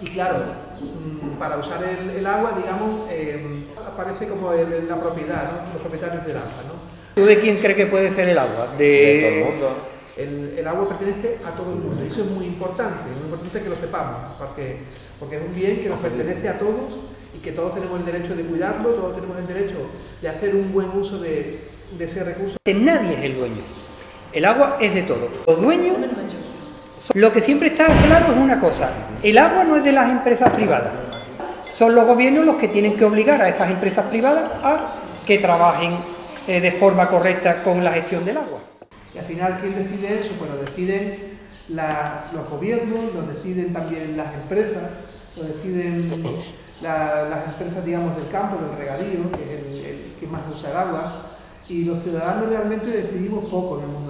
Y claro, para usar el, el agua, digamos, eh, aparece como el- la propiedad, ¿no? los propietarios del agua. ¿no? ¿Tú de quién crees que puede ser el agua? De, De todo el mundo. El, el agua pertenece a todo el mundo, eso es muy importante, muy importante que lo sepamos, porque, porque es un bien que nos pertenece a todos y que todos tenemos el derecho de cuidarlo, todos tenemos el derecho de hacer un buen uso de, de ese recurso. que nadie es el dueño. El agua es de todo. Los dueños, lo que siempre está claro es una cosa, el agua no es de las empresas privadas. Son los gobiernos los que tienen que obligar a esas empresas privadas a que trabajen eh, de forma correcta con la gestión del agua. Y al final, ¿quién decide eso? Pues lo deciden los gobiernos, lo deciden también las empresas, lo deciden la- las empresas, digamos, del campo, del regadío, que es el, el que más usa el agua, y los ciudadanos realmente decidimos poco en el mundo.